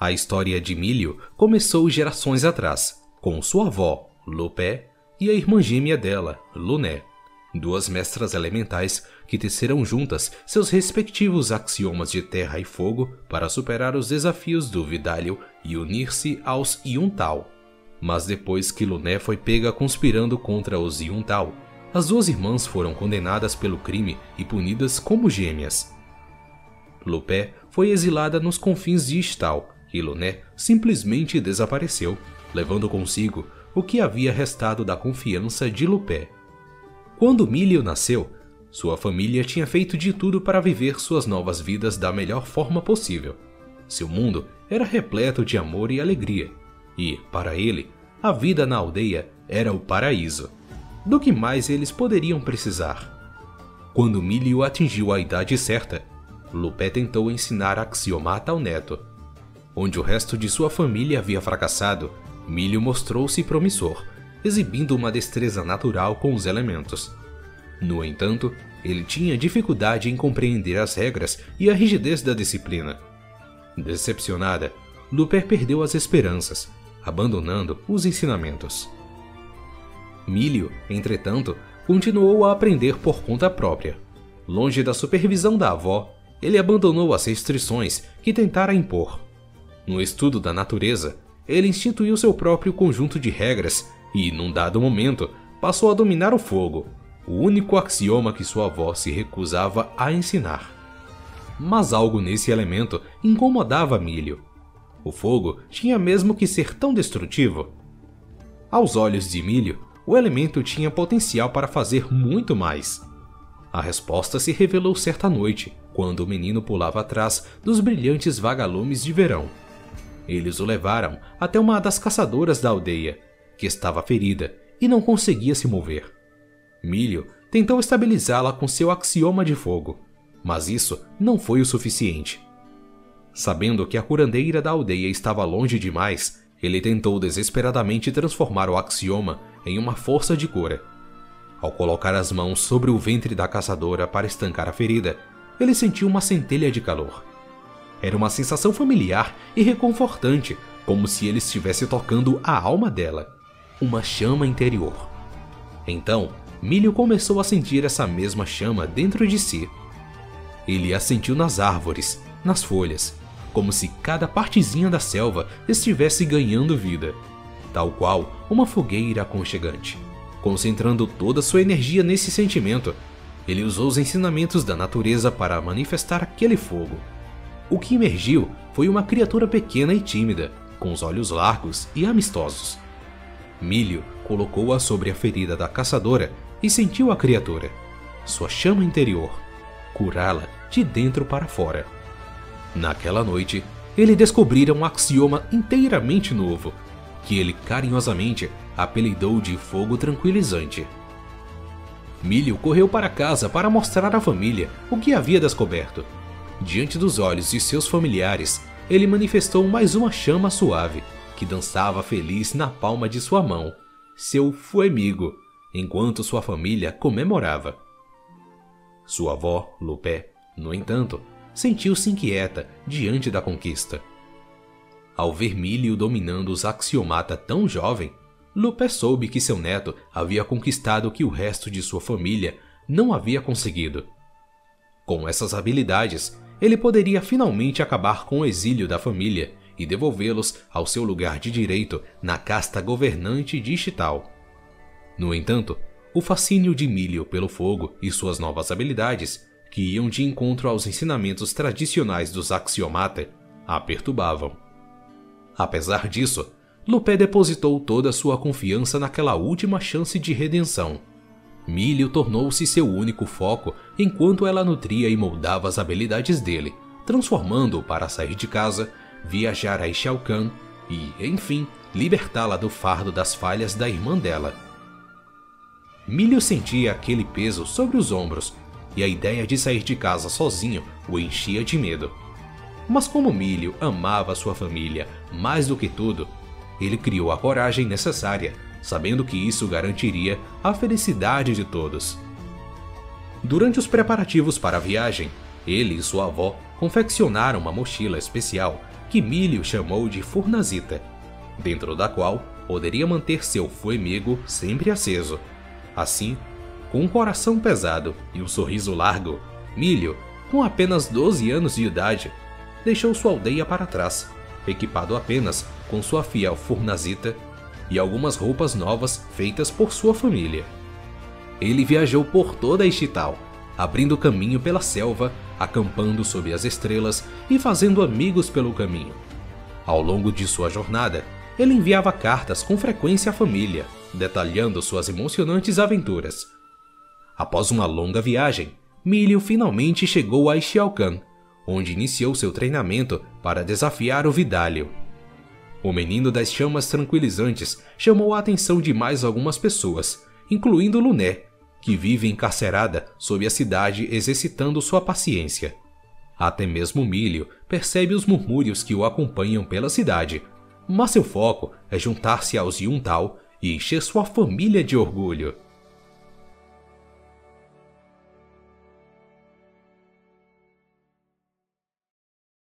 A história de Milho começou gerações atrás, com sua avó, Lupé, e a irmã gêmea dela, Luné, duas mestras elementais que teceram juntas seus respectivos axiomas de terra e fogo para superar os desafios do Vidalio e unir-se aos Yuntal. Mas depois que Luné foi pega conspirando contra os Yuntal, as duas irmãs foram condenadas pelo crime e punidas como gêmeas. Lupé foi exilada nos confins de Istal Luné simplesmente desapareceu, levando consigo o que havia restado da confiança de Lupé. Quando Milho nasceu, sua família tinha feito de tudo para viver suas novas vidas da melhor forma possível. Seu mundo era repleto de amor e alegria, e, para ele, a vida na aldeia era o paraíso. Do que mais eles poderiam precisar? Quando Milho atingiu a idade certa, Lupé tentou ensinar axiomata ao neto. Onde o resto de sua família havia fracassado, Milho mostrou-se promissor, exibindo uma destreza natural com os elementos. No entanto, ele tinha dificuldade em compreender as regras e a rigidez da disciplina. Decepcionada, Lupin perdeu as esperanças, abandonando os ensinamentos. Milho, entretanto, continuou a aprender por conta própria. Longe da supervisão da avó, ele abandonou as restrições que tentara impor. No estudo da natureza, ele instituiu seu próprio conjunto de regras e, num dado momento, passou a dominar o fogo, o único axioma que sua avó se recusava a ensinar. Mas algo nesse elemento incomodava Milho. O fogo tinha mesmo que ser tão destrutivo? Aos olhos de Milho, o elemento tinha potencial para fazer muito mais. A resposta se revelou certa noite, quando o menino pulava atrás dos brilhantes vagalumes de verão. Eles o levaram até uma das caçadoras da aldeia, que estava ferida e não conseguia se mover. Milho tentou estabilizá-la com seu axioma de fogo, mas isso não foi o suficiente. Sabendo que a curandeira da aldeia estava longe demais, ele tentou desesperadamente transformar o axioma em uma força de cura. Ao colocar as mãos sobre o ventre da caçadora para estancar a ferida, ele sentiu uma centelha de calor. Era uma sensação familiar e reconfortante, como se ele estivesse tocando a alma dela, uma chama interior. Então, Milho começou a sentir essa mesma chama dentro de si. Ele a sentiu nas árvores, nas folhas, como se cada partezinha da selva estivesse ganhando vida, tal qual uma fogueira aconchegante. Concentrando toda sua energia nesse sentimento, ele usou os ensinamentos da natureza para manifestar aquele fogo. O que emergiu foi uma criatura pequena e tímida, com os olhos largos e amistosos. Milho colocou-a sobre a ferida da caçadora e sentiu a criatura, sua chama interior, curá-la de dentro para fora. Naquela noite, ele descobrira um axioma inteiramente novo, que ele carinhosamente apelidou de fogo tranquilizante. Milho correu para casa para mostrar à família o que havia descoberto. Diante dos olhos de seus familiares, ele manifestou mais uma chama suave, que dançava feliz na palma de sua mão, seu fuemigo enquanto sua família comemorava. Sua avó, Lupé, no entanto, sentiu-se inquieta diante da conquista. Ao ver dominando os axiomata tão jovem, Lupé soube que seu neto havia conquistado o que o resto de sua família não havia conseguido. Com essas habilidades, ele poderia finalmente acabar com o exílio da família e devolvê-los ao seu lugar de direito na casta governante digital. No entanto, o fascínio de Milho pelo fogo e suas novas habilidades, que iam de encontro aos ensinamentos tradicionais dos Axiomata, a perturbavam. Apesar disso, Lupé depositou toda sua confiança naquela última chance de redenção. Milho tornou-se seu único foco enquanto ela nutria e moldava as habilidades dele, transformando-o para sair de casa, viajar a Ixalcan e, enfim, libertá-la do fardo das falhas da irmã dela. Milho sentia aquele peso sobre os ombros e a ideia de sair de casa sozinho o enchia de medo. Mas como Milho amava sua família mais do que tudo, ele criou a coragem necessária, sabendo que isso garantiria a felicidade de todos. Durante os preparativos para a viagem, ele e sua avó confeccionaram uma mochila especial que Milho chamou de Furnazita, dentro da qual poderia manter seu fuemigo sempre aceso. Assim, com um coração pesado e um sorriso largo, Milho, com apenas 12 anos de idade, deixou sua aldeia para trás, equipado apenas com sua fiel Furnazita e algumas roupas novas feitas por sua família. Ele viajou por toda Estital, abrindo caminho pela selva, acampando sob as estrelas e fazendo amigos pelo caminho. Ao longo de sua jornada, ele enviava cartas com frequência à família, detalhando suas emocionantes aventuras. Após uma longa viagem, Milho finalmente chegou a Xiaocan, onde iniciou seu treinamento para desafiar o Vidalio. O menino das chamas tranquilizantes chamou a atenção de mais algumas pessoas, incluindo Luné, que vive encarcerada sob a cidade exercitando sua paciência. Até mesmo Milho percebe os murmúrios que o acompanham pela cidade, mas seu foco é juntar-se aos Yuntao e encher sua família de orgulho.